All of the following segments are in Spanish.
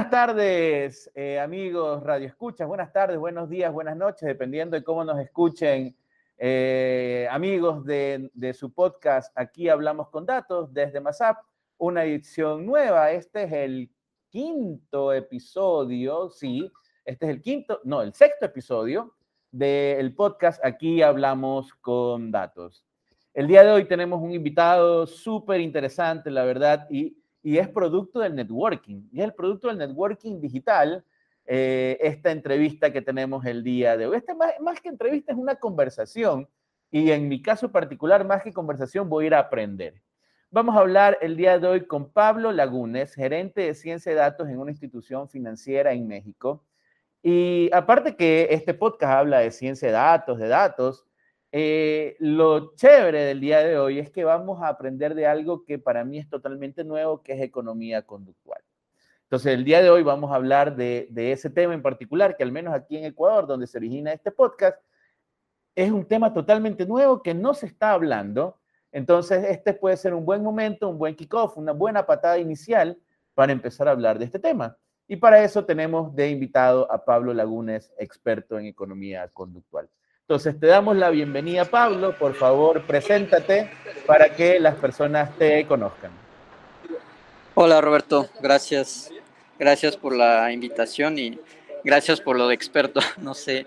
Buenas tardes, eh, amigos Radio Escuchas. Buenas tardes, buenos días, buenas noches, dependiendo de cómo nos escuchen. Eh, amigos de, de, su podcast, aquí hablamos con datos desde MASAP, una edición nueva. Este es el quinto episodio, sí, este es el quinto, no, el sexto episodio del podcast, aquí hablamos con datos. El día de hoy tenemos un invitado súper interesante, la verdad, y, y, es producto del networking. Y es el producto del networking digital, eh, esta entrevista que tenemos el día de hoy. Este más, más que entrevista es una conversación. Y en mi caso particular, más que conversación, voy a ir a aprender. Vamos a hablar el día de hoy con Pablo Lagunes, gerente de ciencia de datos en una institución financiera en México. Y aparte que este podcast habla de ciencia de datos, de datos, eh, lo chévere del día de hoy es que vamos a aprender de algo que para mí es totalmente nuevo, que es economía conductual. Entonces, el día de hoy vamos a hablar de, de ese tema en particular, que al menos aquí en Ecuador, donde se origina este podcast, es un tema totalmente nuevo que no se está hablando. Entonces, este puede ser un buen momento, un buen kickoff, una buena patada inicial para empezar a hablar de este tema. Y para eso tenemos de invitado a Pablo Lagunes, experto en economía conductual. Entonces, te damos la bienvenida, Pablo. Por favor, preséntate para que las personas te conozcan. Hola, Roberto. Gracias. Gracias por la invitación y gracias por lo de experto. No sé,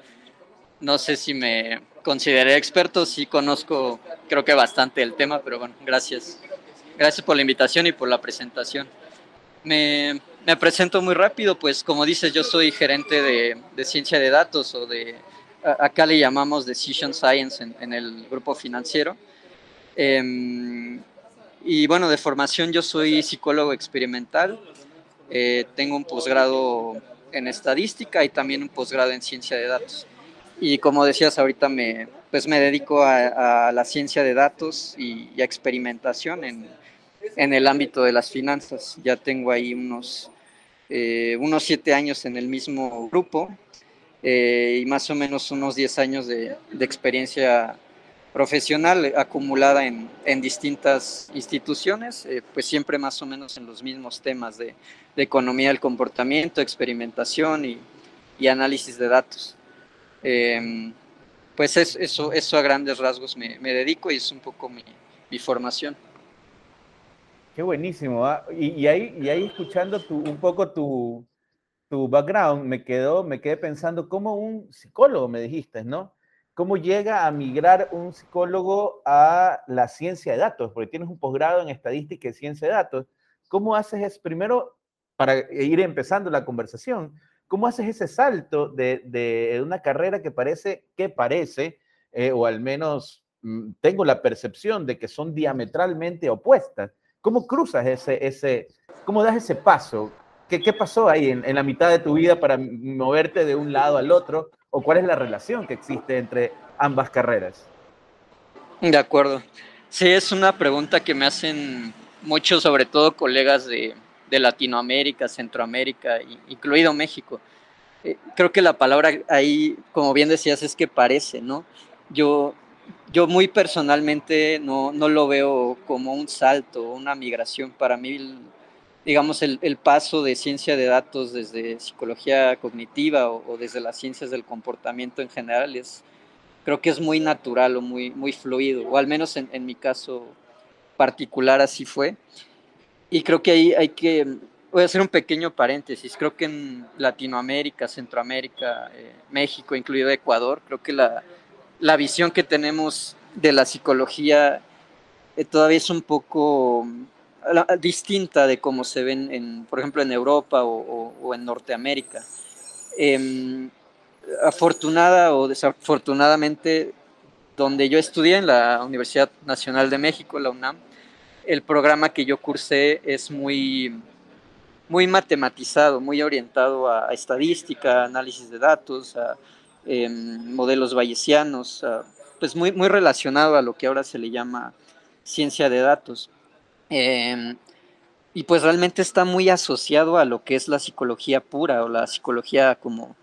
no sé si me consideré experto, sí conozco, creo que bastante el tema, pero bueno, gracias. Gracias por la invitación y por la presentación. Me, me presento muy rápido, pues como dices, yo soy gerente de, de ciencia de datos o de, acá le llamamos Decision Science en, en el grupo financiero. Eh, y bueno, de formación yo soy psicólogo experimental, eh, tengo un posgrado en estadística y también un posgrado en ciencia de datos. Y como decías ahorita, me, pues me dedico a, a la ciencia de datos y, y a experimentación en, en, el ámbito de las finanzas. Ya tengo ahí unos, eh, unos siete años en el mismo grupo eh, y más o menos unos diez años de, experiencia profesional acumulada en, en distintas instituciones, eh, pues siempre más o menos en los mismos temas de, economía del comportamiento, experimentación y, y análisis de datos. Eh, pues es, eso, eso a grandes rasgos me, me, dedico y es un poco mi, mi formación. Qué buenísimo. ¿eh? Y, y, ahí, y ahí escuchando tu, un poco tu, tu background, me, quedó, me quedé pensando como un psicólogo, me dijiste, ¿no? ¿Cómo llega a migrar un psicólogo a la ciencia de datos? Porque tienes un posgrado en estadística y ciencia de datos. ¿Cómo haces eso? Primero, para ir empezando la conversación, ¿cómo haces ese salto de, de una carrera que parece, que parece, eh, o al menos mmm, tengo la percepción de que son diametralmente opuestas? ¿Cómo cruzas ese, ese, cómo das ese paso? ¿Qué, qué pasó ahí en, en la mitad de tu vida para moverte de un lado al otro? o cuál es la relación que existe entre ambas carreras? De acuerdo. Sí, es una pregunta que me hacen muchos, sobre todo colegas de, de Latinoamérica, Centroamérica, incluido México. Eh, creo que la palabra ahí, como bien decías, es que parece, ¿no? Yo, yo muy personalmente no, no lo veo como un salto, una migración. Para mí digamos, el, el, paso de ciencia de datos desde psicología cognitiva o, desde las ciencias del comportamiento en general es, creo que es muy natural o muy, muy fluido, o al menos en, en mi caso particular así fue. Y creo que ahí hay que, voy a hacer un pequeño paréntesis, creo que en Latinoamérica, Centroamérica, eh, México, incluido Ecuador, creo que la, la visión que tenemos de la psicología eh, todavía es un poco distinta de cómo se ven, en, por ejemplo, en Europa o, en Norteamérica. Eh, afortunada o desafortunadamente, donde yo estudié en la Universidad Nacional de México, la UNAM, el programa que yo cursé es muy, muy matematizado, muy orientado a, estadística, análisis de datos, eh, modelos bayesianos, pues muy, muy relacionado a lo que ahora se le llama ciencia de datos. Eh, y pues realmente está muy asociado a lo que es la psicología pura o la psicología como,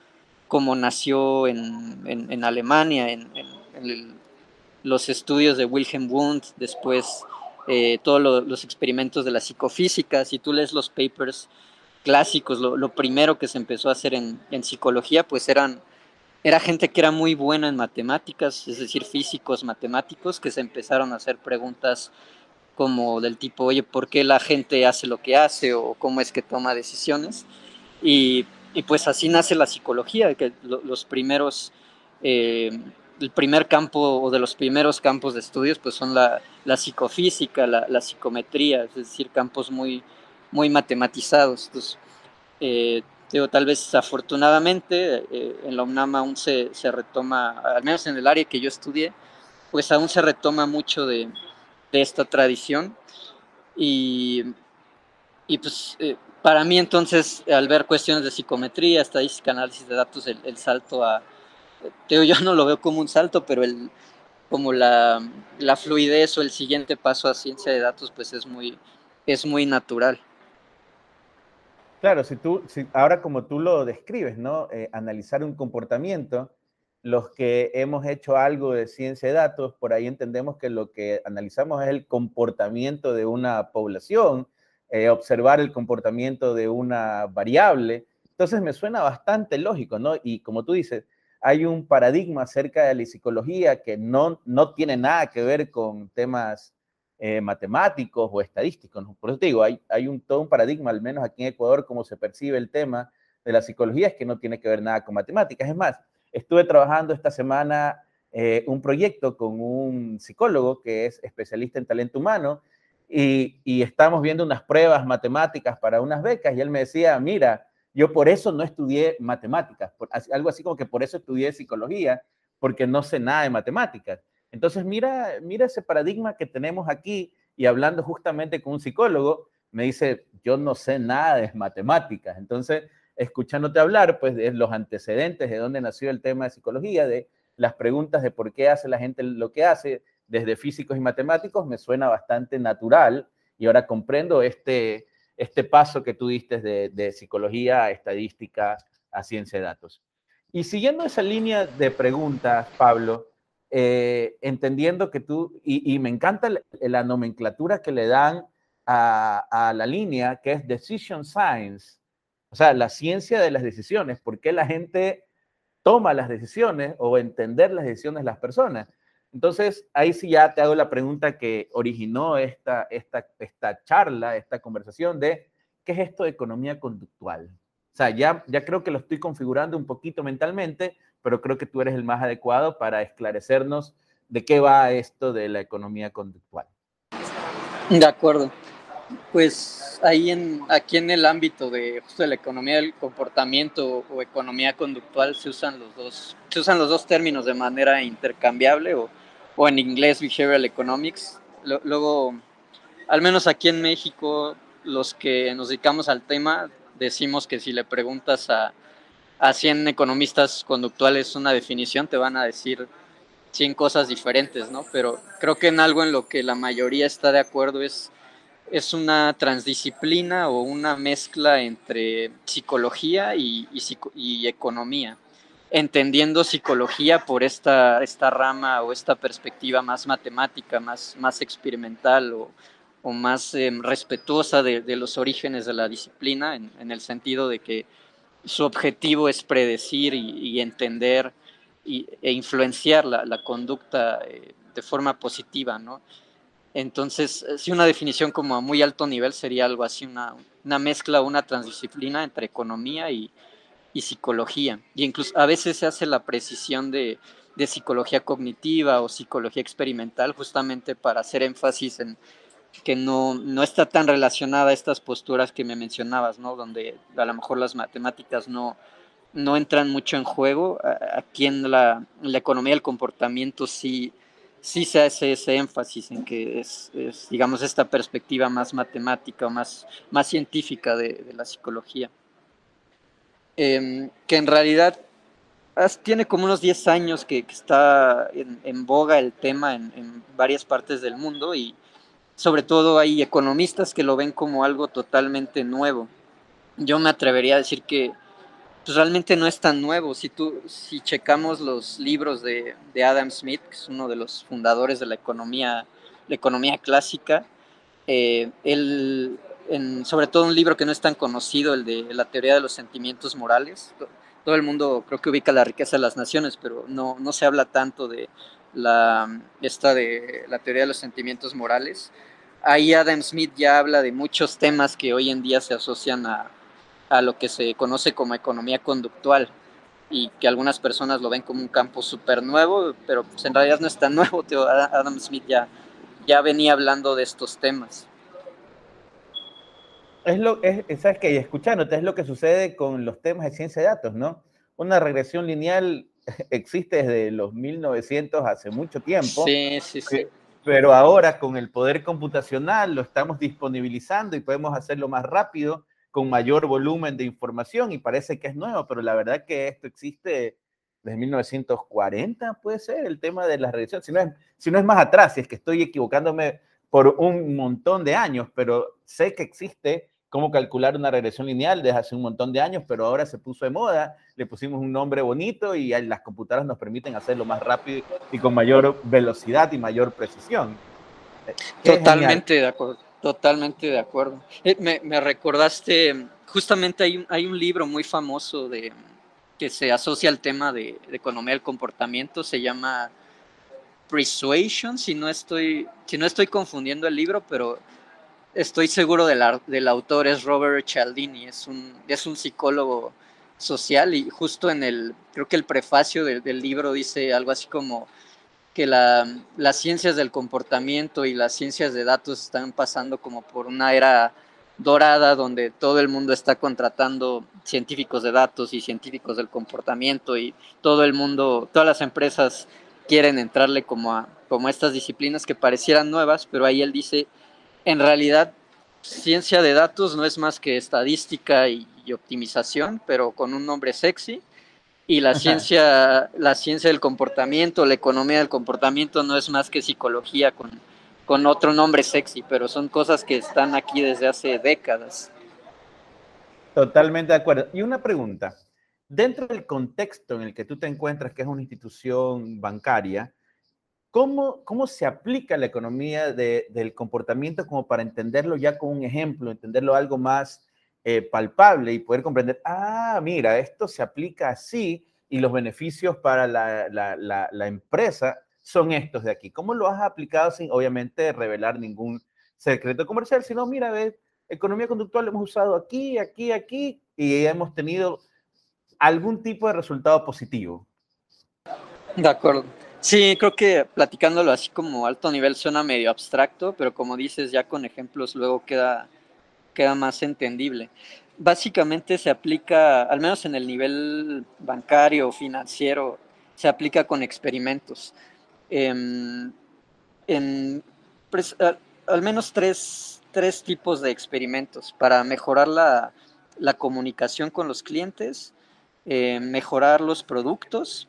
como nació en, en, Alemania, en, los estudios de Wilhelm Wundt, después eh, todos lo, los experimentos de la psicofísica. Si tú lees los papers clásicos, lo, primero que se empezó a hacer en, psicología, pues eran, era gente que era muy buena en matemáticas, es decir, físicos, matemáticos, que se empezaron a hacer preguntas como del tipo, oye, ¿por qué la gente hace lo que hace o cómo es que toma decisiones? Y, pues así nace la psicología, que los primeros, eh, el primer campo o de los primeros campos de estudios pues son la, psicofísica, la, psicometría, es decir, campos muy, muy matematizados. Entonces, eh, tal vez afortunadamente eh, en la UNAM aún se, se, retoma, al menos en el área que yo estudié, pues aún se retoma mucho de, de esta tradición. Y, y pues eh, para mí entonces, al ver cuestiones de psicometría, estadística, análisis de datos, el, salto a, yo no lo veo como un salto, pero el, como la, la, fluidez o el siguiente paso a ciencia de datos, pues es muy, es muy natural. Claro, si tú, si, ahora como tú lo describes, ¿no? Eh, analizar un comportamiento, los que hemos hecho algo de ciencia de datos, por ahí entendemos que lo que analizamos es el comportamiento de una población, eh, observar el comportamiento de una variable. Entonces me suena bastante lógico, ¿no? Y como tú dices, hay un paradigma acerca de la psicología que no, no tiene nada que ver con temas eh, matemáticos o estadísticos. Por eso te digo, hay, hay un, todo un paradigma, al menos aquí en Ecuador, cómo se percibe el tema de la psicología, es que no tiene que ver nada con matemáticas. Es más, estuve trabajando esta semana eh, un proyecto con un psicólogo que es especialista en talento humano y, estamos viendo unas pruebas matemáticas para unas becas y él me decía, mira, yo por eso no estudié matemáticas, algo así como que por eso estudié psicología, porque no sé nada de matemáticas. Entonces, mira, mira ese paradigma que tenemos aquí y hablando justamente con un psicólogo, me dice, yo no sé nada de matemáticas. Entonces, escuchándote hablar, pues, de los antecedentes, de dónde nació el tema de psicología, de las preguntas de por qué hace la gente lo que hace, desde físicos y matemáticos, me suena bastante natural y ahora comprendo este, este paso que tú diste de, psicología a estadística a ciencia de datos. Y siguiendo esa línea de preguntas, Pablo, eh, entendiendo que tú, y, me encanta la, nomenclatura que le dan a, la línea, que es Decision Science, o sea, la ciencia de las decisiones, por qué la gente toma las decisiones o entender las decisiones de las personas. Entonces, ahí sí ya te hago la pregunta que originó esta, esta, esta charla, esta conversación de, ¿qué es esto de economía conductual? O sea, ya, ya creo que lo estoy configurando un poquito mentalmente, pero creo que tú eres el más adecuado para esclarecernos de qué va esto de la economía conductual. De acuerdo. Pues ahí en, aquí en el ámbito de justo de la economía del comportamiento o economía conductual se usan los dos, se usan los dos términos de manera intercambiable o, o en inglés behavioral economics. luego, al menos aquí en México, los que nos dedicamos al tema decimos que si le preguntas a, a 100 economistas conductuales una definición, te van a decir 100 cosas diferentes, ¿no? Pero creo que en algo en lo que la mayoría está de acuerdo es, es una transdisciplina o una mezcla entre psicología y, y, economía, entendiendo psicología por esta, esta rama o esta perspectiva más matemática, más, más experimental o, o más em, respetuosa de, de, los orígenes de la disciplina, en, el sentido de que su objetivo es predecir y, entender e influenciar la, conducta eh, de forma positiva, ¿no? Entonces, eh, sí, una definición como a muy alto nivel sería algo así, una, una mezcla, una transdisciplina entre economía y, psicología. Y incluso a veces se hace la precisión de, de psicología cognitiva o psicología experimental justamente para hacer énfasis en, que no, no está tan relacionada a estas posturas que me mencionabas, ¿no? Donde a lo mejor las matemáticas no, no entran mucho en juego. Aquí en la, economía del comportamiento sí, sí se hace ese énfasis en que es, digamos, esta perspectiva más matemática o más, más científica de, la psicología. Em, que en realidad tiene como unos 10 años que, está en, boga el tema en, en varias partes del mundo y, sobre todo hay economistas que lo ven como algo totalmente nuevo. Yo me atrevería a decir que pues, realmente no es tan nuevo. Si, tú, si checamos los libros de, Adam Smith, que es uno de los fundadores de la economía, la economía clásica, eh, él, en, sobre todo un libro que no es tan conocido, el de la teoría de los sentimientos morales. Todo el mundo creo que ubica la riqueza de las naciones, pero no, no se habla tanto de la, esta de la teoría de los sentimientos morales. Ahí Adam Smith ya habla de muchos temas que hoy en día se asocian a, a lo que se conoce como economía conductual y que algunas personas lo ven como un campo súper nuevo, pero pues en realidad no es tan nuevo. Adam Smith ya, ya venía hablando de estos temas. Es lo, es, ¿sabes qué? Escuchándote, es lo que sucede con los temas de ciencia de datos, ¿no? Una regresión lineal existe desde los 1900, hace mucho tiempo. Sí, sí, sí. Pero ahora con el poder computacional lo estamos disponibilizando y podemos hacerlo más rápido con mayor volumen de información y parece que es nuevo, pero la verdad que esto existe desde 1940, puede ser, el tema de la regresión. Si no, es, si no es más atrás, si es que estoy equivocándome por un montón de años, pero sé que existe cómo calcular una regresión lineal desde hace un montón de años, pero ahora se puso de moda, le pusimos un nombre bonito y las computadoras nos permiten hacerlo más rápido y con mayor velocidad y mayor precisión. Totalmente de acuerdo. Totalmente de acuerdo. Eh, me, recordaste, justamente hay un, hay un libro muy famoso de, que se asocia al tema de, economía del comportamiento, se llama Persuasion, si no estoy, si no estoy confundiendo el libro, pero estoy seguro del, del autor, es Robert Cialdini, es un, es un psicólogo social y justo en el, creo que el prefacio del libro dice algo así como que la, las ciencias del comportamiento y las ciencias de datos están pasando como por una era dorada donde todo el mundo está contratando científicos de datos y científicos del comportamiento y todo el mundo, todas las empresas quieren entrarle como a, como estas disciplinas que parecieran nuevas, pero ahí él dice, en realidad ciencia de datos no es más que estadística y optimización, pero con un nombre sexy y la ciencia, la ciencia del comportamiento, la economía del comportamiento no es más que psicología con, con otro nombre sexy, pero son cosas que están aquí desde hace décadas. Totalmente de acuerdo. Y una pregunta, dentro del contexto en el que tú te encuentras, que es una institución bancaria, ¿cómo, cómo se aplica la economía del comportamiento como para entenderlo ya con un ejemplo, entenderlo algo más eh, palpable y poder comprender, ah, mira, esto se aplica así y los beneficios para la, la, la, empresa son estos de aquí. ¿Cómo lo has aplicado sin, obviamente, revelar ningún secreto comercial? Sino, mira, ve, economía conductual hemos usado aquí, aquí, aquí y hemos tenido algún tipo de resultado positivo. De acuerdo. Sí, creo que platicándolo así como alto nivel suena medio abstracto, pero como dices, ya con ejemplos luego queda, queda más entendible. Básicamente se aplica, al menos en el nivel bancario, financiero, se aplica con experimentos. Em, en, al menos tres, tres, tipos de experimentos para mejorar la, la comunicación con los clientes, eh, mejorar los productos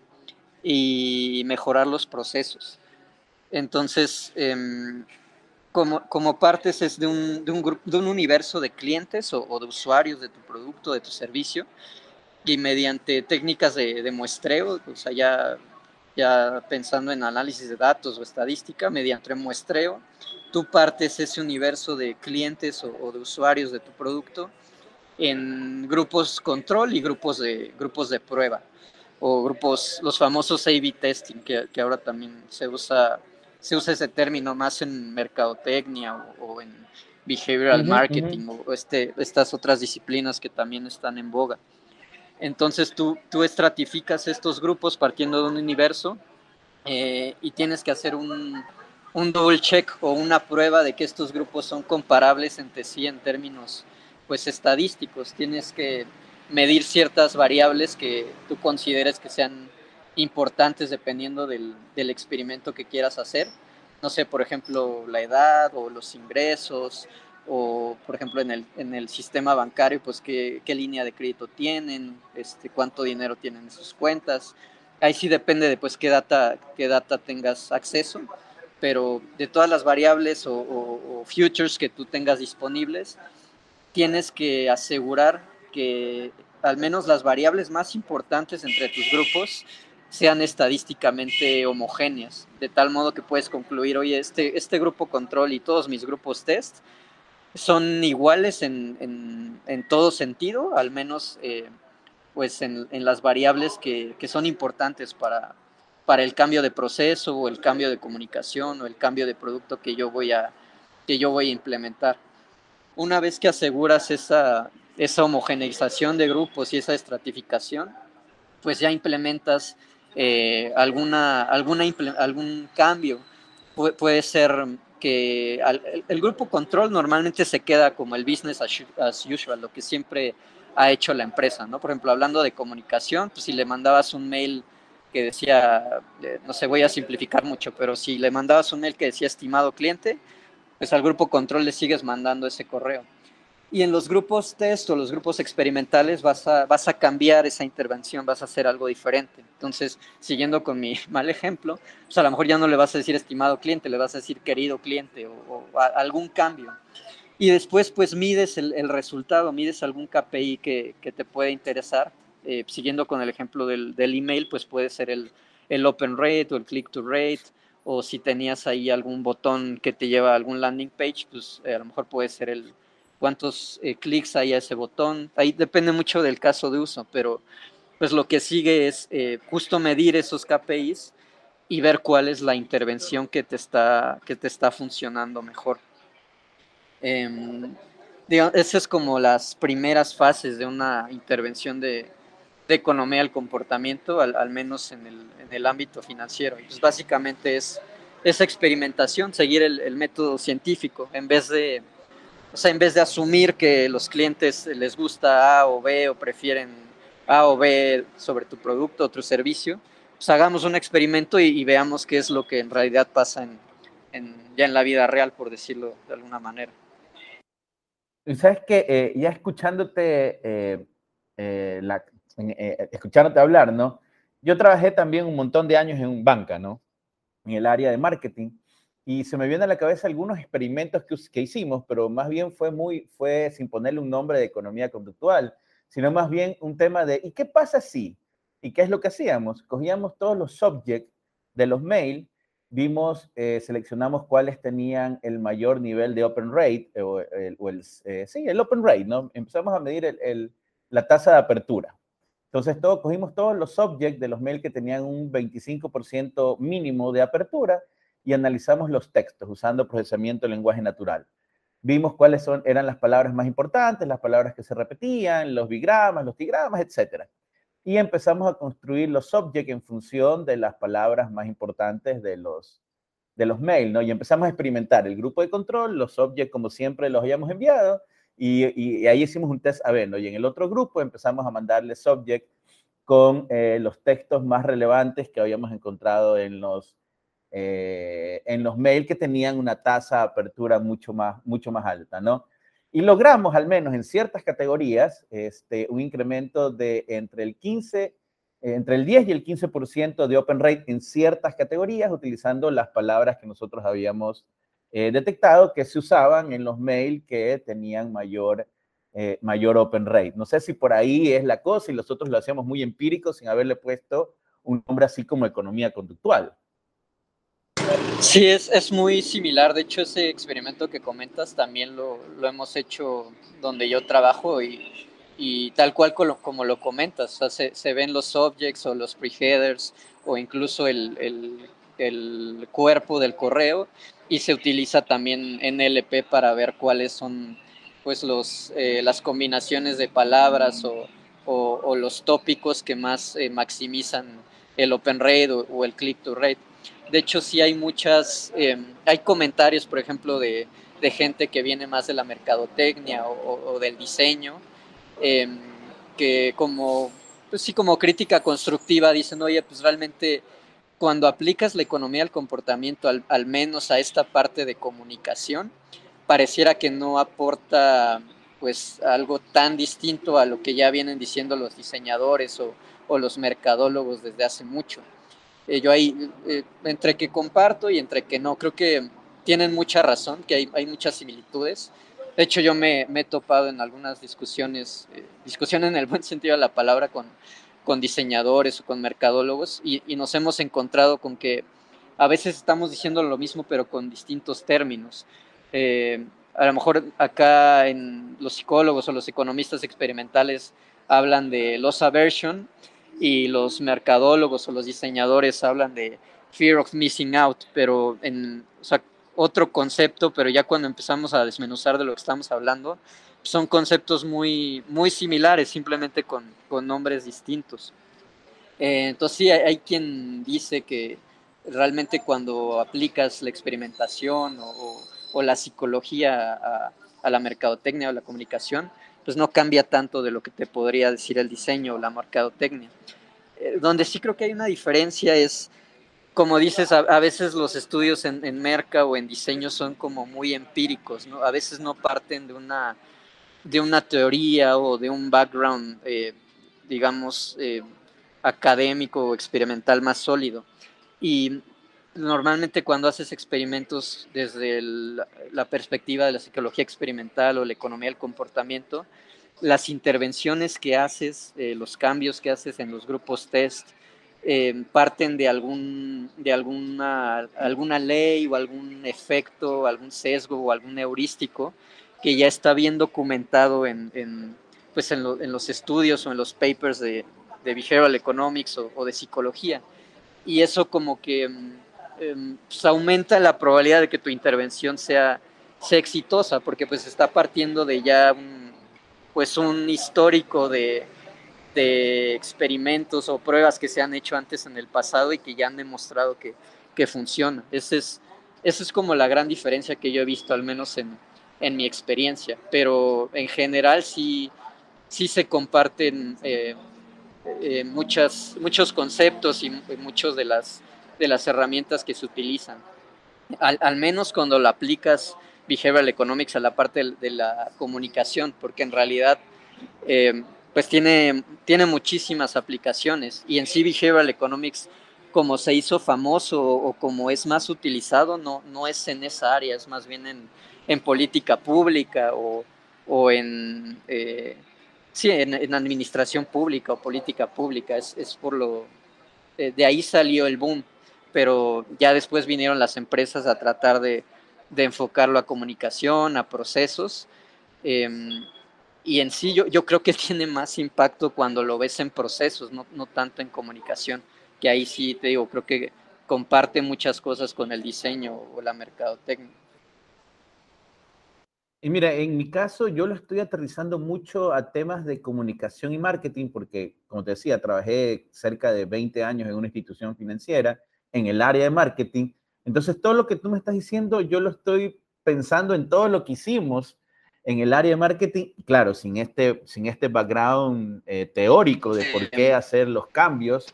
y mejorar los procesos. Entonces, em, como, como partes es de un, de un, grupo, de un universo de clientes o, de usuarios de tu producto, de tu servicio, y mediante técnicas de, de muestreo, o sea, ya, ya pensando en análisis de datos o estadística, mediante muestreo, tú partes ese universo de clientes o, de usuarios de tu producto en grupos control y grupos de, grupos de prueba, o grupos, los famosos A-B testing, que, que ahora también se usa se usa ese término más en mercadotecnia o, en behavioral marketing o este, estas otras disciplinas que también están en boga. Entonces tú, tú estratificas estos grupos partiendo de un universo eh, y tienes que hacer un, un double check o una prueba de que estos grupos son comparables entre sí en términos pues estadísticos. Tienes que medir ciertas variables que tú consideres que sean importantes dependiendo del, del, experimento que quieras hacer. No sé, por ejemplo, la edad o los ingresos o, por ejemplo, en el, en el sistema bancario, pues qué, qué, línea de crédito tienen, este, cuánto dinero tienen en sus cuentas. Ahí sí depende de pues, qué, data, qué data tengas acceso, pero de todas las variables o, futures que tú tengas disponibles, tienes que asegurar que al menos las variables más importantes entre tus grupos sean estadísticamente homogéneas, de tal modo que puedes concluir, oye, este, este grupo control y todos mis grupos test son iguales en, todo sentido, al menos eh, pues en, las variables que, son importantes para, para el cambio de proceso o el cambio de comunicación o el cambio de producto que yo voy a, que yo voy a implementar. Una vez que aseguras esa, esa homogeneización de grupos y esa estratificación, pues ya implementas eh, alguna, alguna, algún cambio. puede ser que el, grupo control normalmente se queda como el business as, usual, lo que siempre ha hecho la empresa, ¿no? Por ejemplo, hablando de comunicación, pues si le mandabas un mail que decía, eh, no sé, voy a simplificar mucho, pero si le mandabas un mail que decía estimado cliente, pues al grupo control le sigues mandando ese correo. Y en los grupos test o los grupos experimentales vas a, vas a cambiar esa intervención, vas a hacer algo diferente. Entonces, siguiendo con mi mal ejemplo, pues a lo mejor ya no le vas a decir estimado cliente, le vas a decir querido cliente o, algún cambio. Y después, pues mides el, resultado, mides algún KPI que, que te puede interesar. Eh, siguiendo con el ejemplo del, del, email, pues puede ser el, el open rate o el click to rate o si tenías ahí algún botón que te lleva a algún landing page, pues eh, a lo mejor puede ser el, cuántos eh, clics hay a ese botón. Ahí depende mucho del caso de uso, pero pues lo que sigue es eh, justo medir esos KPIs y ver cuál es la intervención que te está, que te está funcionando mejor. Eh, esas es como las primeras fases de una intervención de, economía del comportamiento, al, menos en el, ámbito financiero. Y pues básicamente es esa experimentación, seguir el método científico, en vez de o sea, en vez de asumir que los clientes les gusta A o B o prefieren A o B sobre tu producto o tu servicio, pues hagamos un experimento y, veamos qué es lo que en realidad pasa en, ya en la vida real, por decirlo de alguna manera. Sabes que eh, ya escuchándote, eh, eh, escuchándote hablar, ¿no? Yo trabajé también un montón de años en banca, ¿no? En el área de marketing y se me vienen a la cabeza algunos experimentos que, que, hicimos, pero más bien fue muy, fue sin ponerle un nombre de economía conductual, sino más bien un tema de, ¿y qué pasa si? ¿Y qué es lo que hacíamos? Cogíamos todos los subjects de los mail, vimos, eh, seleccionamos cuáles tenían el mayor nivel de open rate, o el, o el eh, sí, el open rate, ¿no? Empezamos a medir el, la tasa de apertura. Entonces, todo, cogimos todos los subjects de los mail que tenían un 25% mínimo de apertura y analizamos los textos usando procesamiento de lenguaje natural. Vimos cuáles son, eran las palabras más importantes, las palabras que se repetían, los bigramas, los tigramas, etc. Y empezamos a construir los subjects en función de las palabras más importantes de los, de los mails, ¿no? Y empezamos a experimentar el grupo de control, los subjects como siempre los habíamos enviado, y, ahí hicimos un test a ver. Y en el otro grupo empezamos a mandarle subject con eh, los textos más relevantes que habíamos encontrado en los eh, en los mails que tenían una tasa de apertura mucho más, mucho más alta, ¿no? Y logramos, al menos en ciertas categorías, este, un incremento de entre el 15, entre el 10 y el 15% de open rate en ciertas categorías, utilizando las palabras que nosotros habíamos eh, detectado que se usaban en los mails que tenían mayor, eh, mayor open rate. No sé si por ahí es la cosa y nosotros lo hacíamos muy empírico sin haberle puesto un nombre así como economía conductual. Sí, es, es, muy similar. De hecho, ese experimento que comentas también lo, lo hemos hecho donde yo trabajo y, y tal cual como, lo comentas. se, se, ven los objects o los preheaders o incluso el, el, el, cuerpo del correo y se utiliza también NLP para ver cuáles son pues los, eh, las combinaciones de palabras o, o, los tópicos que más eh, maximizan el open rate o, o el click to rate. De hecho, sí hay muchas, eh, hay comentarios, por ejemplo, de, gente que viene más de la mercadotecnia o, del diseño, eh, que como, pues sí, como crítica constructiva dicen, oye, pues realmente cuando aplicas la economía del comportamiento, al, al menos a esta parte de comunicación, pareciera que no aporta pues algo tan distinto a lo que ya vienen diciendo los diseñadores o, o los mercadólogos desde hace mucho. Eh, yo ahí, eh, entre que comparto y entre que no, creo que tienen mucha razón, que hay, hay muchas similitudes. De hecho, yo me, me he topado en algunas discusiones, eh, discusiones en el buen sentido de la palabra, con, con diseñadores o con mercadólogos, y, y, nos hemos encontrado con que a veces estamos diciendo lo mismo, pero con distintos términos. a lo mejor acá en los psicólogos o los economistas experimentales hablan de loss aversion y los mercadólogos o los diseñadores hablan de fear of missing out, pero en otro concepto, pero ya cuando empezamos a desmenuzar de lo que estamos hablando, son conceptos muy, muy similares, simplemente con, con nombres distintos. Eh, entonces sí, hay, quien dice que realmente cuando aplicas la experimentación o, o la psicología a, a, la mercadotecnia o la comunicación, pues no cambia tanto de lo que te podría decir el diseño o la mercadotecnia. Eh, donde sí creo que hay una diferencia es, como dices, a, veces los estudios en, en, merca o en diseño son como muy empíricos, ¿no? A veces no parten de una, de una teoría o de un background, eh, digamos, eh, académico o experimental más sólido. Y normalmente cuando haces experimentos desde la perspectiva de la psicología experimental o la economía del comportamiento, las intervenciones que haces, eh, los cambios que haces en los grupos test, eh, parten de, algún, de alguna, alguna ley o algún efecto, algún sesgo o algún heurístico que ya está bien documentado en, pues en, los estudios o en los papers de, de behavioral economics o, de psicología. Y eso como que em, pues aumenta la probabilidad de que tu intervención sea, sea exitosa, porque pues está partiendo de ya un, pues un histórico de, de experimentos o pruebas que se han hecho antes en el pasado y que ya han demostrado que, que funciona. Ese es, esa es como la gran diferencia que yo he visto, al menos en, en mi experiencia. Pero en general sí, sí se comparten eh, eh, muchas, muchos conceptos y muchos de las, de las herramientas que se utilizan. Al, al menos cuando lo aplicas behavioral economics a la parte de, la comunicación, porque en realidad eh, pues tiene, tiene muchísimas aplicaciones. Y en sí behavioral economics como se hizo famoso o como es más utilizado, no, no es en esa área, es más bien en, en política pública o, o en, eh, sí, en, administración pública o política pública, es, es por lo, eh, de ahí salió el boom, pero ya después vinieron las empresas a tratar de, de enfocarlo a comunicación, a procesos. Em, y en sí yo, yo, creo que tiene más impacto cuando lo ves en procesos, no, no, tanto en comunicación, que ahí sí te digo, creo que comparte muchas cosas con el diseño o la mercadotecnia. Y mira, en mi caso yo lo estoy aterrizando mucho a temas de comunicación y marketing porque, como te decía, trabajé cerca de 20 años en una institución financiera en el área de marketing entonces, todo lo que tú me estás diciendo, yo lo estoy pensando en todo lo que hicimos en el área de marketing, claro, sin este, sin este background eh, teórico de por qué hacer los cambios,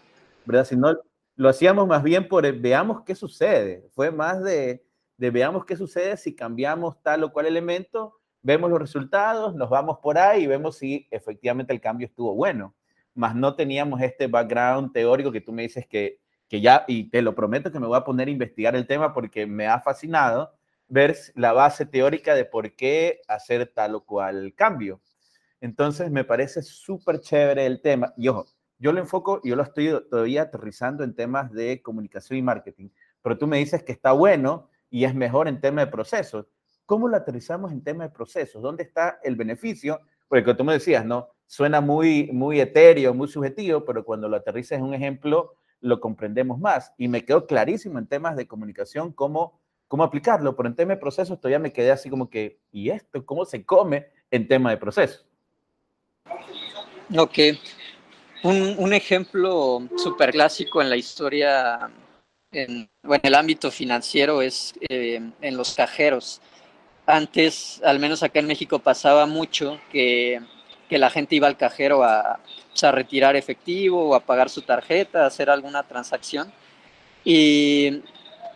¿verdad? Si no, lo hacíamos más bien por veamos qué sucede. Fue más de, de veamos qué sucede si cambiamos tal o cual elemento, vemos los resultados, nos vamos por ahí y vemos si efectivamente el cambio estuvo bueno. Más no teníamos este background teórico que tú me dices que que ya, y te lo prometo que me voy a poner a investigar el tema porque me ha fascinado ver la base teórica de por qué hacer tal o cual cambio. Entonces me parece súper chévere el tema. Y ojo, yo lo enfoco, yo lo estoy todavía aterrizando en temas de comunicación y marketing, pero tú me dices que está bueno y es mejor en tema de procesos. ¿Cómo lo aterrizamos en tema de procesos? ¿Dónde está el beneficio? Porque tú me decías, ¿no? Suena muy, muy etéreo, muy subjetivo, pero cuando lo aterrizas en un ejemplo lo comprendemos más. Y me quedó clarísimo en temas de comunicación cómo, cómo aplicarlo, pero en tema de procesos todavía me quedé así como que, ¿y esto cómo se come en tema de procesos? Ok. Un, un ejemplo súper clásico en la historia, en, en, el ámbito financiero, es eh, en los cajeros. Antes, al menos acá en México, pasaba mucho que, que la gente iba al cajero a, a retirar efectivo o a pagar su tarjeta, a hacer alguna transacción. Y,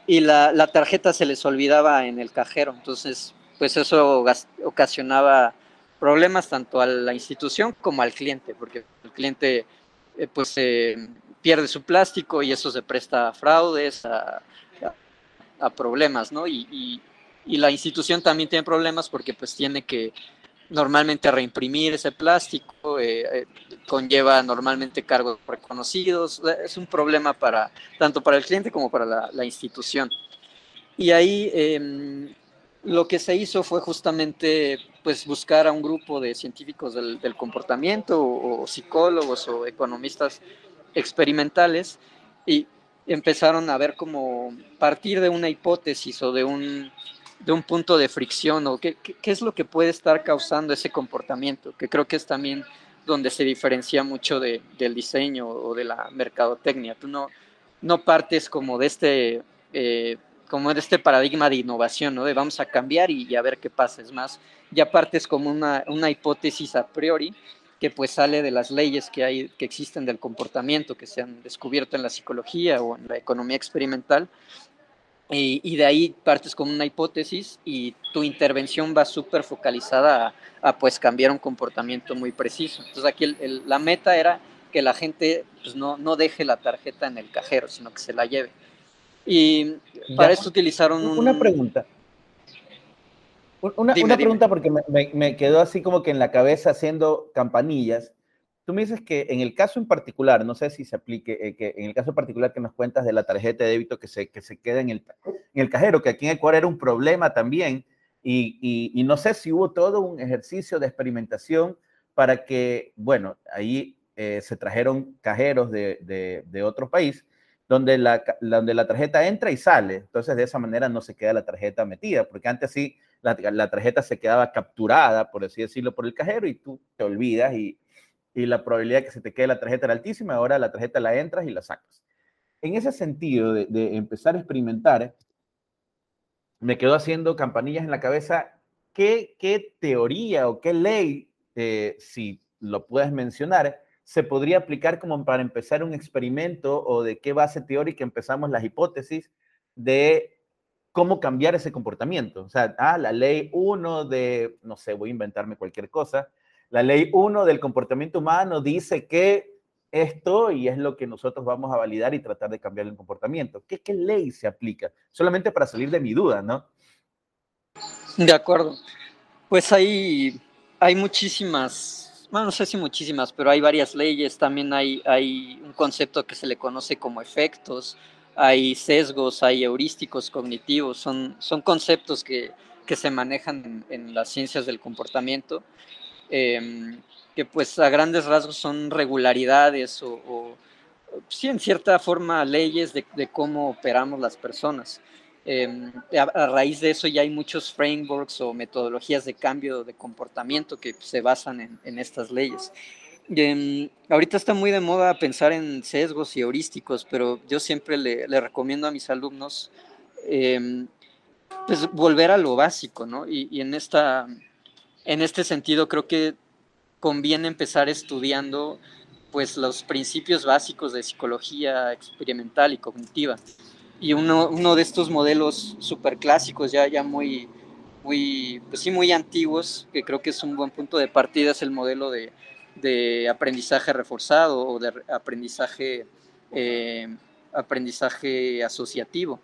y la, la, tarjeta se les olvidaba en el cajero. Entonces, pues eso ocasionaba problemas tanto a la institución como al cliente, porque el cliente eh, pues pierde su plástico y eso se presta a fraudes, a, a, problemas, ¿no? Y, y, y, la institución también tiene problemas porque pues tiene que normalmente reimprimir ese plástico, eh, eh, conlleva normalmente cargos reconocidos, es un problema para tanto para el cliente como para la, institución. Y ahí em, lo que se hizo fue justamente pues, buscar a un grupo de científicos del, comportamiento o, psicólogos o economistas experimentales y empezaron a ver cómo partir de una hipótesis o de un, de un punto de fricción o qué, qué, es lo que puede estar causando ese comportamiento, que creo que es también donde se diferencia mucho de, del diseño o de la mercadotecnia. Tú no, no partes como de este... Eh, como de este paradigma de innovación, ¿no? De vamos a cambiar y, a ver qué pasa. Es más, ya partes como una, una hipótesis a priori que pues sale de las leyes que hay, que existen del comportamiento, que se han descubierto en la psicología o en la economía experimental, y, de ahí partes con una hipótesis y tu intervención va súper focalizada a, pues cambiar un comportamiento muy preciso. Entonces aquí la meta era que la gente pues, no, no deje la tarjeta en el cajero, sino que se la lleve. Y para eso utilizaron Una pregunta. Una, pregunta porque me, quedó así como que en la cabeza haciendo campanillas. Tú me dices que en el caso en particular, no sé si se aplique, eh, que en el caso particular que nos cuentas de la tarjeta de débito que se, que se queda en el, en el cajero, que aquí en Ecuador era un problema también, y, y, no sé si hubo todo un ejercicio de experimentación para que, bueno, ahí eh, se trajeron cajeros de, de, de otro país donde la, donde la tarjeta entra y sale. Entonces, de esa manera no se queda la tarjeta metida, porque antes sí, la, la tarjeta se quedaba capturada, por así decirlo, por el cajero y tú te olvidas y, y la probabilidad de que se te quede la tarjeta era altísima. Ahora la tarjeta la entras y la sacas. En ese sentido de, empezar a experimentar, me quedo haciendo campanillas en la cabeza. ¿Qué, qué teoría o qué ley, eh, si lo puedes mencionar, se podría aplicar como para empezar un experimento o de qué base teórica empezamos las hipótesis de cómo cambiar ese comportamiento. O sea, ah, la ley 1 de, no sé, voy a inventarme cualquier cosa, la ley 1 del comportamiento humano dice que esto y es lo que nosotros vamos a validar y tratar de cambiar el comportamiento. ¿Qué, ley se aplica? Solamente para salir de mi duda, ¿no? De acuerdo. Pues hay, hay muchísimas no sé si muchísimas, pero hay varias leyes, también hay, hay un concepto que se le conoce como efectos, hay sesgos, hay heurísticos cognitivos, son, son conceptos que, que se manejan en, las ciencias del comportamiento, em, que pues a grandes rasgos son regularidades o, sí, en cierta forma, leyes de, de cómo operamos las personas. Em, a, raíz de eso ya hay muchos frameworks o metodologías de cambio de comportamiento que se basan en, estas leyes. Em, ahorita está muy de moda pensar en sesgos y heurísticos, pero yo siempre le, recomiendo a mis alumnos em, pues volver a lo básico, ¿no? Y, en, esta, en este sentido creo que conviene empezar estudiando pues los principios básicos de psicología experimental y cognitiva. Y uno, uno de estos modelos súper clásicos, ya, ya muy, muy, pues sí, muy antiguos, que creo que es un buen punto de partida, es el modelo de, de aprendizaje reforzado o de aprendizaje, eh, aprendizaje asociativo,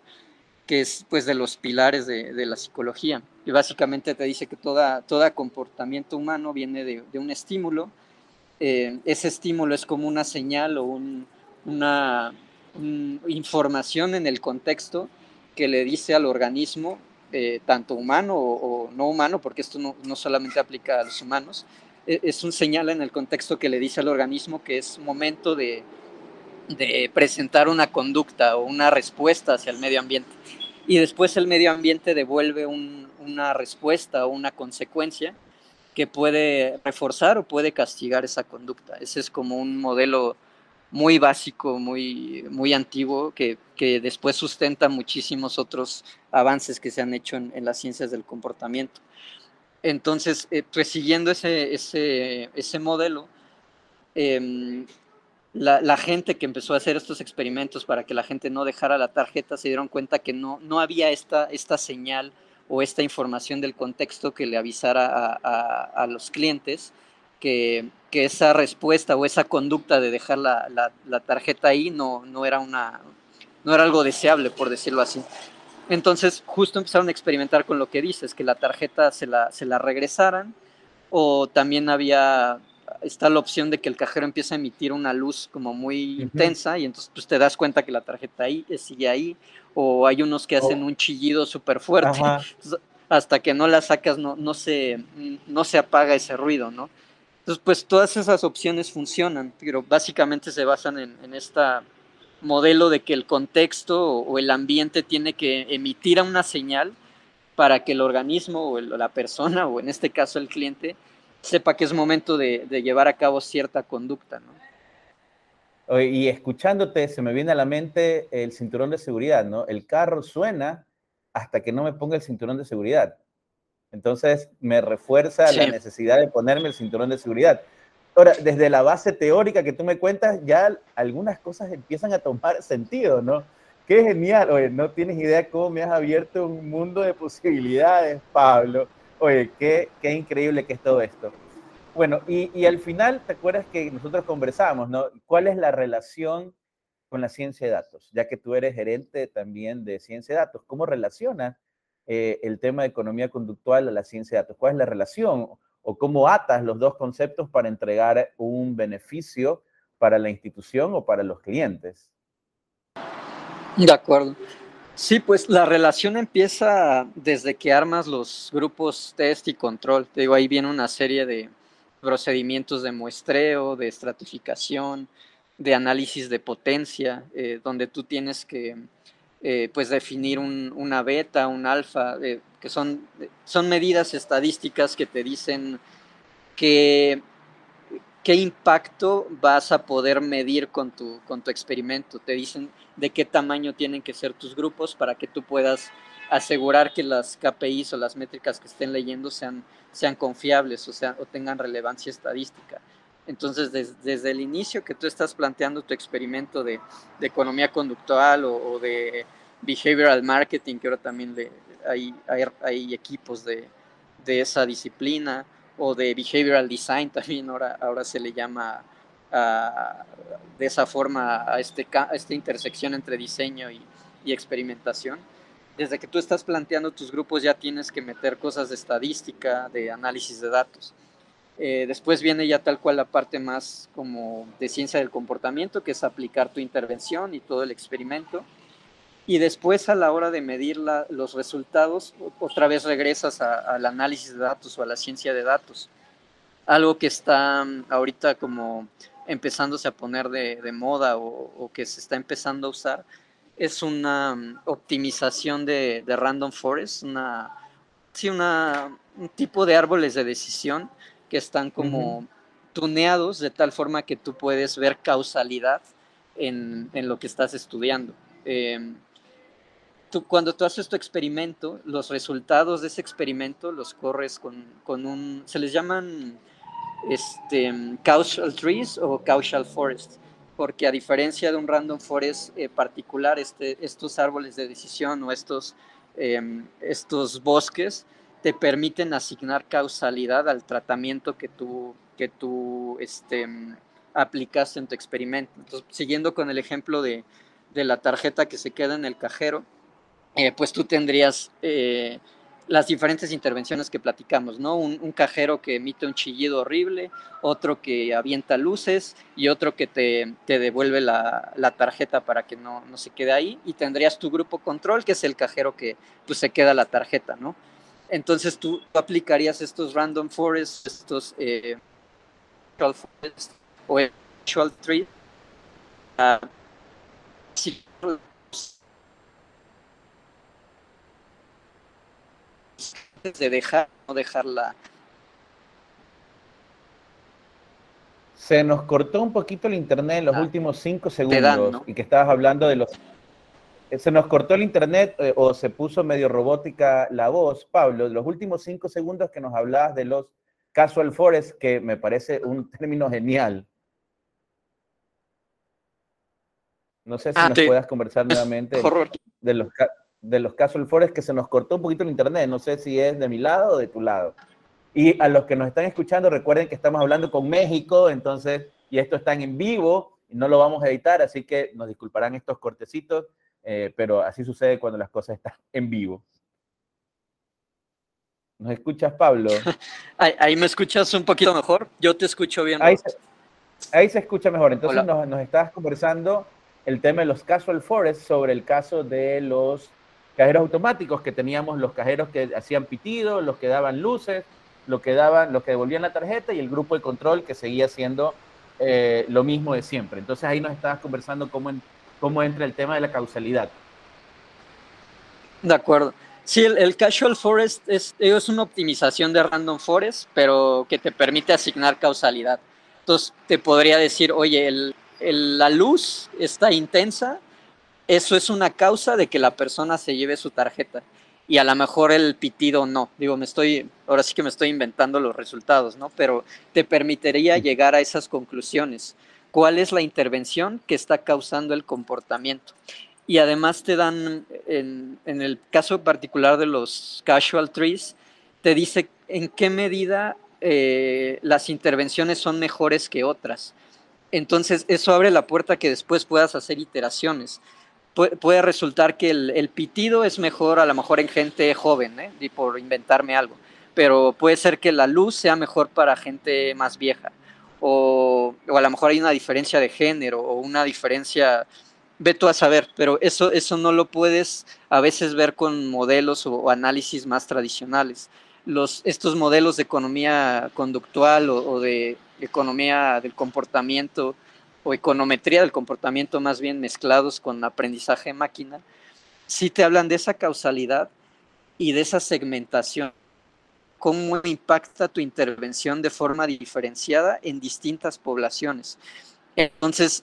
que es pues de los pilares de, la psicología. Y básicamente te dice que toda, todo comportamiento humano viene de, un estímulo. Eh, ese estímulo es como una señal o un, una, información en el contexto que le dice al organismo, eh, tanto humano o, no humano, porque esto no, no, solamente aplica a los humanos, e, es un señal en el contexto que le dice al organismo que es momento de, de presentar una conducta o una respuesta hacia el medio ambiente. Y después el medio ambiente devuelve una respuesta o una consecuencia que puede reforzar o puede castigar esa conducta. Ese es como un modelo muy básico, muy, muy antiguo, que, que, después sustenta muchísimos otros avances que se han hecho en, las ciencias del comportamiento. Entonces, eh, pues siguiendo ese, ese, ese modelo, em, la, la, gente que empezó a hacer estos experimentos para que la gente no dejara la tarjeta se dieron cuenta que no, no había esta, esta señal o esta información del contexto que le avisara a, los clientes que, que, esa respuesta o esa conducta de dejar la, la, tarjeta ahí no, no, era una, no era algo deseable, por decirlo así. Entonces, justo empezaron a experimentar con lo que dices, que la tarjeta se la, se la regresaran, o también había, está la opción de que el cajero empiece a emitir una luz como muy intensa, y entonces pues, te das cuenta que la tarjeta ahí sigue ahí, o hay unos que hacen un chillido súper fuerte. hasta que no la sacas no, no, se, no se apaga ese ruido, ¿no? Entonces, pues todas esas opciones funcionan, pero básicamente se basan en, en este modelo de que el contexto o, el ambiente tiene que emitir una señal para que el organismo o la persona, o en este caso el cliente, sepa que es momento de, de llevar a cabo cierta conducta, ¿no? Y escuchándote, se me viene a la mente el cinturón de seguridad, ¿no? El carro suena hasta que no me ponga el cinturón de seguridad. Entonces, me refuerza la necesidad de ponerme el cinturón de seguridad. Ahora, desde la base teórica que tú me cuentas, ya algunas cosas empiezan a tomar sentido, ¿no? Qué genial. Oye, no tienes idea cómo me has abierto un mundo de posibilidades, Pablo. Oye, qué, qué increíble que es todo esto. Bueno, y, al final, ¿te acuerdas que nosotros conversamos, ¿no? ¿Cuál es la relación con la ciencia de datos? Ya que tú eres gerente también de ciencia de datos, ¿cómo relaciona eh, el tema de economía conductual a la ciencia de datos? ¿Cuál es la relación o cómo atas los dos conceptos para entregar un beneficio para la institución o para los clientes? De acuerdo. Sí, pues la relación empieza desde que armas los grupos test y control. Te digo, ahí viene una serie de, procedimientos de muestreo, de estratificación, de análisis de potencia, eh, donde tú tienes que eh, pues definir una beta, un alfa, eh, que son, son medidas estadísticas que te dicen que, qué impacto vas a poder medir con tu, con tu experimento. Te dicen de qué tamaño tienen que ser tus grupos para que tú puedas asegurar que las KPIs o las métricas que estén leyendo sean, sean confiables o, sea, o tengan relevancia estadística. Entonces, desde el inicio que tú estás planteando tu experimento de, economía conductual o, de behavioral marketing, que ahora también le, hay, hay, equipos de, esa disciplina, o de behavioral design también ahora, ahora se le llama de esa forma a, este, esta intersección entre diseño y, y experimentación desde que tú estás planteando tus grupos ya tienes que meter cosas de estadística, de análisis de datos. Eh, después viene ya tal cual la parte más como de ciencia del comportamiento, que es aplicar tu intervención y todo el experimento. Y después a la hora de medir los resultados, otra vez regresas al análisis de datos o a la ciencia de datos. Algo que está mm, ahorita como empezándose a poner de, moda o, o que se está empezando a usar es una mm, optimización de, random forest, una, sí, una, un tipo de árboles de decisión que están como tuneados de tal forma que tú puedes ver causalidad en, lo que estás estudiando. Em, cuando tú haces tu experimento, los resultados de ese experimento los corres con, con un, se les llaman este, causal trees o causal forests porque a diferencia de un random forest eh, particular, este, estos árboles de decisión o estos, em, estos bosques te permiten asignar causalidad al tratamiento que tú, que tú este, aplicaste en tu experimento. Entonces, siguiendo con el ejemplo de, de la tarjeta que se queda en el cajero, eh, pues tú tendrías eh, las diferentes intervenciones que platicamos, ¿no? Un, cajero que emite un chillido horrible, otro que avienta luces y otro que te, devuelve la, tarjeta para que no, se quede ahí y tendrías tu grupo control, que es el cajero que pues se queda la tarjeta, ¿no? Entonces tú, aplicarías estos random forests, estos eh, o actual tree, de dejar no dejarla. Se nos cortó un poquito el internet en los ah. últimos cinco segundos y que estabas hablando de los... Se nos cortó el internet eh, o se puso medio robótica la voz, Pablo, los últimos cinco segundos que nos hablabas de los casual forest, que me parece un término genial. No sé si ah, nos puedas conversar nuevamente de los, de los casos del Forest que se nos cortó un poquito el internet. No sé si es de mi lado o de tu lado. Y a los que nos están escuchando, recuerden que estamos hablando con México, entonces, y esto está en vivo, y no lo vamos a editar, así que nos disculparán estos cortecitos, eh, pero así sucede cuando las cosas están en vivo. ¿Nos escuchas, Pablo? Ahí, me escuchas un poquito mejor. Yo te escucho bien. Ahí se, escucha mejor. Entonces nos, nos, estás conversando el tema de los casual forests sobre el caso de los cajeros automáticos que teníamos los cajeros que hacían pitido, los que daban luces, los que daban, los que devolvían la tarjeta y el grupo de control que seguía haciendo eh, lo mismo de siempre. Entonces ahí nos estabas conversando cómo, cómo entra el tema de la causalidad. De acuerdo. Sí, el, Casual Forest es, es, una optimización de Random Forest, pero que te permite asignar causalidad. Entonces te podría decir, oye, la luz está intensa, eso es una causa de que la persona se lleve su tarjeta. Y a lo mejor el pitido no. Digo, me estoy, ahora sí que me estoy inventando los resultados, ¿no? Pero te permitiría llegar a esas conclusiones. ¿Cuál es la intervención que está causando el comportamiento? y además te dan, en, el caso particular de los casual trees, te dice en qué medida eh, las intervenciones son mejores que otras. Entonces, eso abre la puerta que después puedas hacer iteraciones. Puede resultar que el, pitido es mejor a lo mejor en gente joven, ¿eh? y por inventarme algo, pero puede ser que la luz sea mejor para gente más vieja, o, a lo mejor hay una diferencia de género o una diferencia ve tú a saber, pero eso, eso no lo puedes a veces ver con modelos o, análisis más tradicionales. Los, estos modelos de economía conductual o, de economía del comportamiento o econometría del comportamiento más bien mezclados con aprendizaje máquina, sí te hablan de esa causalidad y de esa segmentación, cómo impacta tu intervención de forma diferenciada en distintas poblaciones. Entonces,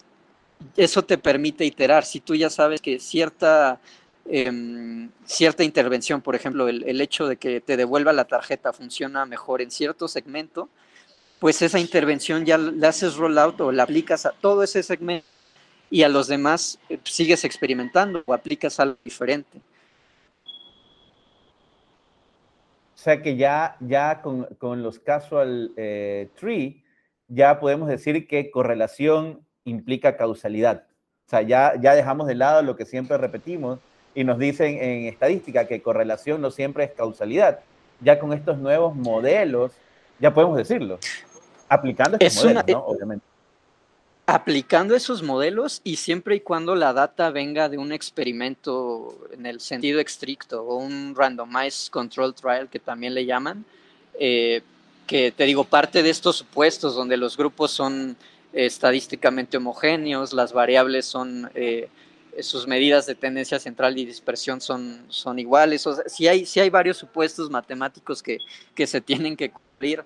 eso te permite iterar. Si tú ya sabes que cierta, em, cierta intervención, por ejemplo, el, hecho de que te devuelva la tarjeta funciona mejor en cierto segmento, pues esa intervención ya la haces rollout o la aplicas a todo ese segmento y a los demás eh, sigues experimentando o aplicas algo diferente. O sea que ya, ya con, con los casual eh, tree, ya podemos decir que correlación implica causalidad. O sea, ya, ya dejamos de lado lo que siempre repetimos y nos dicen en estadística que correlación no siempre es causalidad. Ya con estos nuevos modelos, ya podemos decirlo. Aplicando estos modelos, ¿no? Obviamente. Aplicando esos modelos y siempre y cuando la data venga de un experimento en el sentido estricto o un randomized control trial que también le llaman, eh, que te digo, parte de estos supuestos donde los grupos son estadísticamente homogéneos, las variables son, eh, sus medidas de tendencia central y dispersión son, son iguales. O sea, si, hay, si hay varios supuestos matemáticos que, que se tienen que cumplir,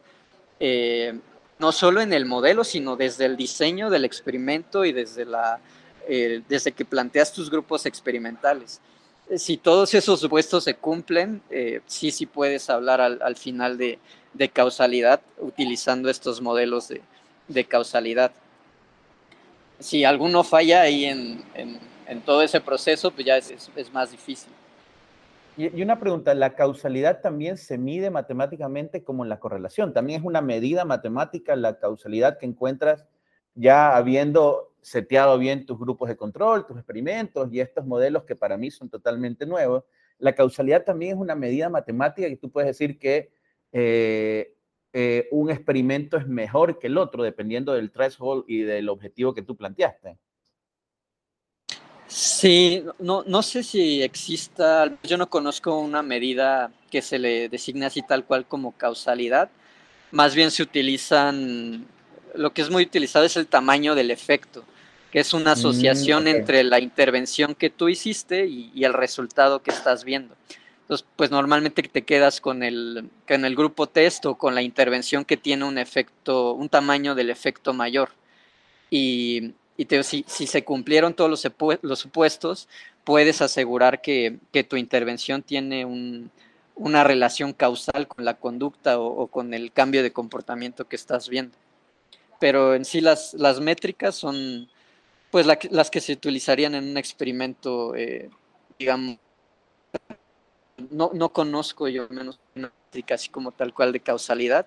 eh, no solo en el modelo, sino desde el diseño del experimento y desde, la, eh, desde que planteas tus grupos experimentales. Si todos esos supuestos se cumplen, sí, sí puedes hablar al, al final de, de causalidad utilizando estos modelos de, de causalidad. Si alguno falla ahí en, en, todo ese proceso, pues ya es, es, más difícil. Y, una pregunta, ¿la causalidad también se mide matemáticamente como la correlación? ¿También es una medida matemática la causalidad que encuentras ya habiendo seteado bien tus grupos de control, tus experimentos y estos modelos que para mí son totalmente nuevos? La causalidad también es una medida matemática que tú puedes decir que eh, eh, un experimento es mejor que el otro, dependiendo del threshold y del objetivo que tú planteaste. Sí, no, no sé si exista, yo no conozco una medida que se le designe así tal cual como causalidad, más bien se utilizan, lo que es muy utilizado es el tamaño del efecto, que es una mm, asociación entre la intervención que tú hiciste y el resultado que estás viendo. Entonces, pues normalmente te quedas con el, con el grupo test o con la intervención que tiene un efecto, un tamaño del efecto mayor. Y, y te, si, si, se cumplieron todos los, los supuestos, puedes asegurar que, que tu intervención tiene un, una relación causal con la conducta o, con el cambio de comportamiento que estás viendo. Pero en sí las, las métricas son pues las que se utilizarían en un experimento, eh, digamos, no, no conozco yo menos una métrica así como tal cual de causalidad.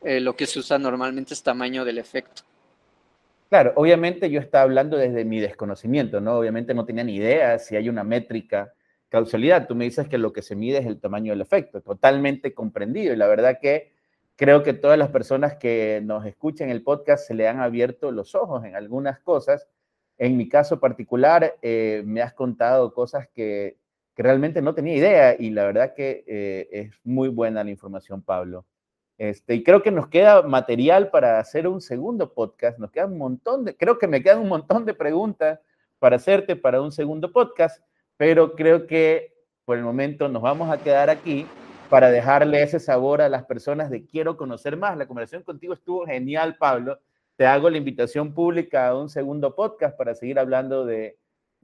Eh, lo que se usa normalmente es tamaño del efecto. Claro, obviamente yo estaba hablando desde mi desconocimiento, ¿no? Obviamente no tenía ni idea si hay una métrica causalidad. Tú me dices que lo que se mide es el tamaño del efecto, totalmente comprendido. Y la verdad que creo que todas las personas que nos escuchan el podcast se le han abierto los ojos en algunas cosas. En mi caso particular, eh, me has contado cosas que que realmente no tenía idea y la verdad que eh, es muy buena la información, Pablo. Este, y creo que nos queda material para hacer un segundo podcast. Nos queda un montón de, creo que me quedan un montón de preguntas para hacerte para un segundo podcast, pero creo que por el momento nos vamos a quedar aquí para dejarle ese sabor a las personas de quiero conocer más. La conversación contigo estuvo genial, Pablo. Te hago la invitación pública a un segundo podcast para seguir hablando de,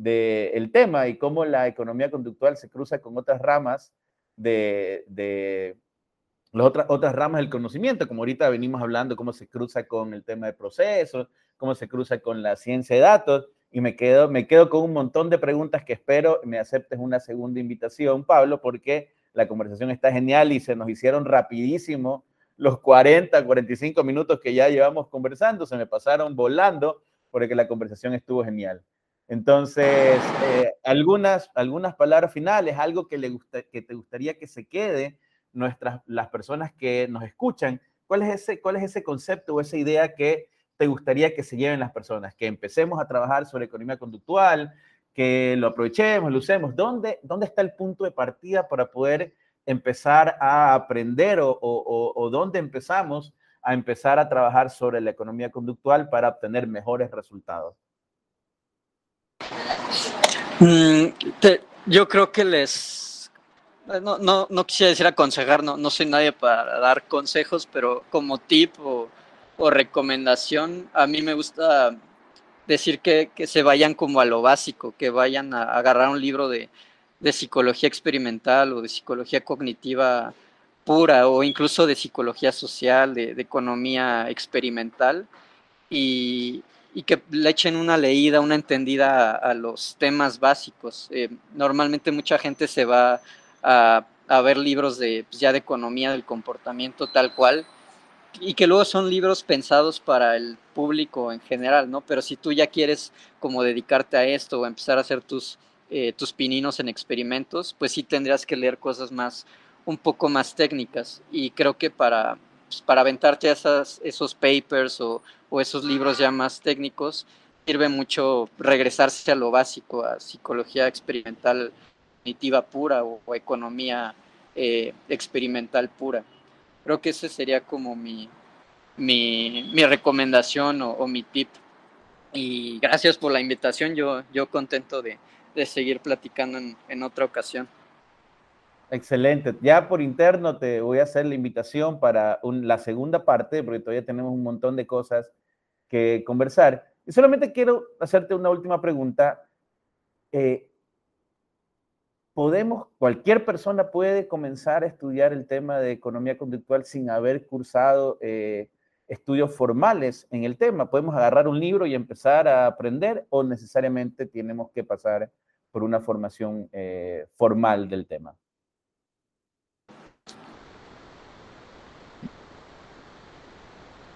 el tema y cómo la economía conductual se cruza con otras ramas de, de las otras, otras ramas del conocimiento, como ahorita venimos hablando, cómo se cruza con el tema de procesos, cómo se cruza con la ciencia de datos, y me quedo, me quedo con un montón de preguntas que espero me aceptes una segunda invitación, Pablo, porque la conversación está genial y se nos hicieron rapidísimo los 40, 45 minutos que ya llevamos conversando, se me pasaron volando porque la conversación estuvo genial. Entonces, eh, algunas, algunas palabras finales, algo que, le gusta, que te gustaría que se quede nuestras, las personas que nos escuchan, ¿cuál es, ese, ¿cuál es ese concepto o esa idea que te gustaría que se lleven las personas? Que empecemos a trabajar sobre economía conductual, que lo aprovechemos, lo usemos. ¿Dónde, dónde está el punto de partida para poder empezar a aprender o, o, o dónde empezamos a empezar a trabajar sobre la economía conductual para obtener mejores resultados? Mm, yo creo que les... No, no, no, quisiera decir aconsejar, no, no soy nadie para dar consejos, pero como tip o, recomendación, a mí me gusta decir que, se vayan como a lo básico, que vayan a, agarrar un libro de, psicología experimental o de psicología cognitiva pura o incluso de psicología social, de, economía experimental y, que le echen una leída, una entendida a, los temas básicos. Eh, normalmente mucha gente se va a, ver libros de, pues, ya de economía del comportamiento tal cual y que luego son libros pensados para el público en general, ¿no? Pero si tú ya quieres como dedicarte a esto o empezar a hacer tus, eh, tus pininos en experimentos, pues sí tendrías que leer cosas más, un poco más técnicas. Y creo que para, pues, para aventarte esas, esos papers o, o, esos libros ya más técnicos, sirve mucho regresarse a lo básico, a psicología experimental cognitiva pura o, economía eh, experimental pura. Creo que ese sería como mi, mi, recomendación o, mi tip. Y gracias por la invitación, yo, yo contento de, seguir platicando en, otra ocasión. Excelente. Ya por interno te voy a hacer la invitación para la segunda parte, porque todavía tenemos un montón de cosas que conversar. Y solamente quiero hacerte una última pregunta. Eh, podemos, cualquier persona puede comenzar a estudiar el tema de economía conductual sin haber cursado eh, estudios formales en el tema. Podemos agarrar un libro y empezar a aprender o necesariamente tenemos que pasar por una formación eh, formal del tema.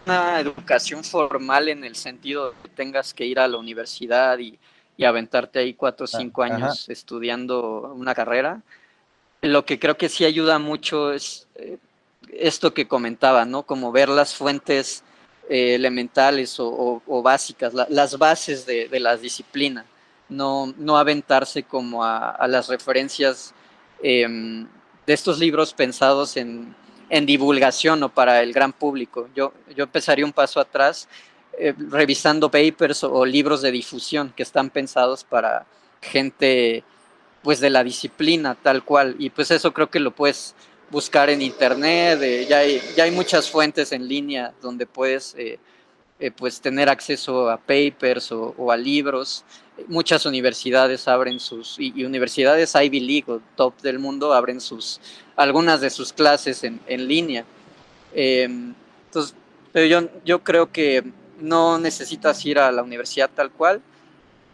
Una educación formal en el sentido de que tengas que ir a la universidad y y aventarte ahí cuatro o ah, cinco años estudiando una carrera. Lo que creo que sí ayuda mucho es eh, esto que comentaba, ¿no? Como ver las fuentes eh, elementales o, básicas, las bases de, de, las disciplinas, no, no aventarse como a, las referencias em, de estos libros pensados en, en, divulgación o para el gran público. Yo, yo empezaría un paso atrás eh, revisando papers o, libros de difusión que están pensados para gente pues de la disciplina tal cual. Y pues eso creo que lo puedes buscar en internet eh, ya, hay, ya hay muchas fuentes en línea donde puedes eh, pues tener acceso a papers o, a libros. Muchas universidades abren sus y, universidades Ivy League o top del mundo abren sus algunas de sus clases en, en línea. Entonces yo, yo creo que no necesitas ir a la universidad tal cual,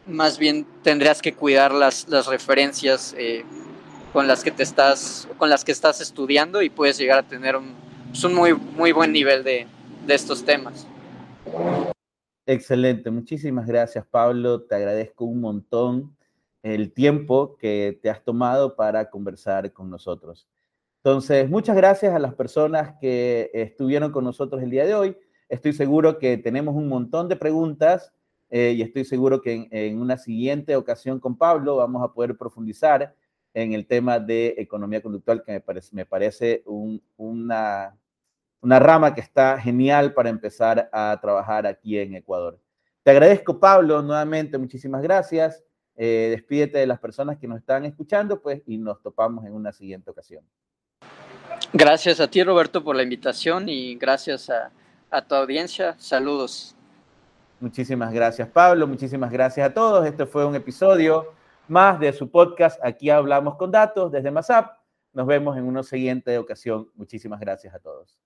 más bien tendrías que cuidar las, las referencias eh, con las que te estás, con las que estás estudiando y puedes llegar a tener un, pues, muy, muy buen nivel de, de estos temas. Excelente, muchísimas gracias Pablo, te agradezco un montón el tiempo que te has tomado para conversar con nosotros. Entonces, muchas gracias a las personas que estuvieron con nosotros el día de hoy. Estoy seguro que tenemos un montón de preguntas eh, y estoy seguro que en, una siguiente ocasión con Pablo vamos a poder profundizar en el tema de economía conductual, que me parece, me parece una, una rama que está genial para empezar a trabajar aquí en Ecuador. Te agradezco, Pablo, nuevamente, muchísimas gracias. Eh, despídete de las personas que nos están escuchando, pues, y nos topamos en una siguiente ocasión. Gracias a ti, Roberto, por la invitación y gracias a, a tu audiencia. Saludos. Muchísimas gracias, Pablo. Muchísimas gracias a todos. Este fue un episodio más de su podcast. Aquí hablamos con datos desde MASAP. Nos vemos en una siguiente ocasión. Muchísimas gracias a todos.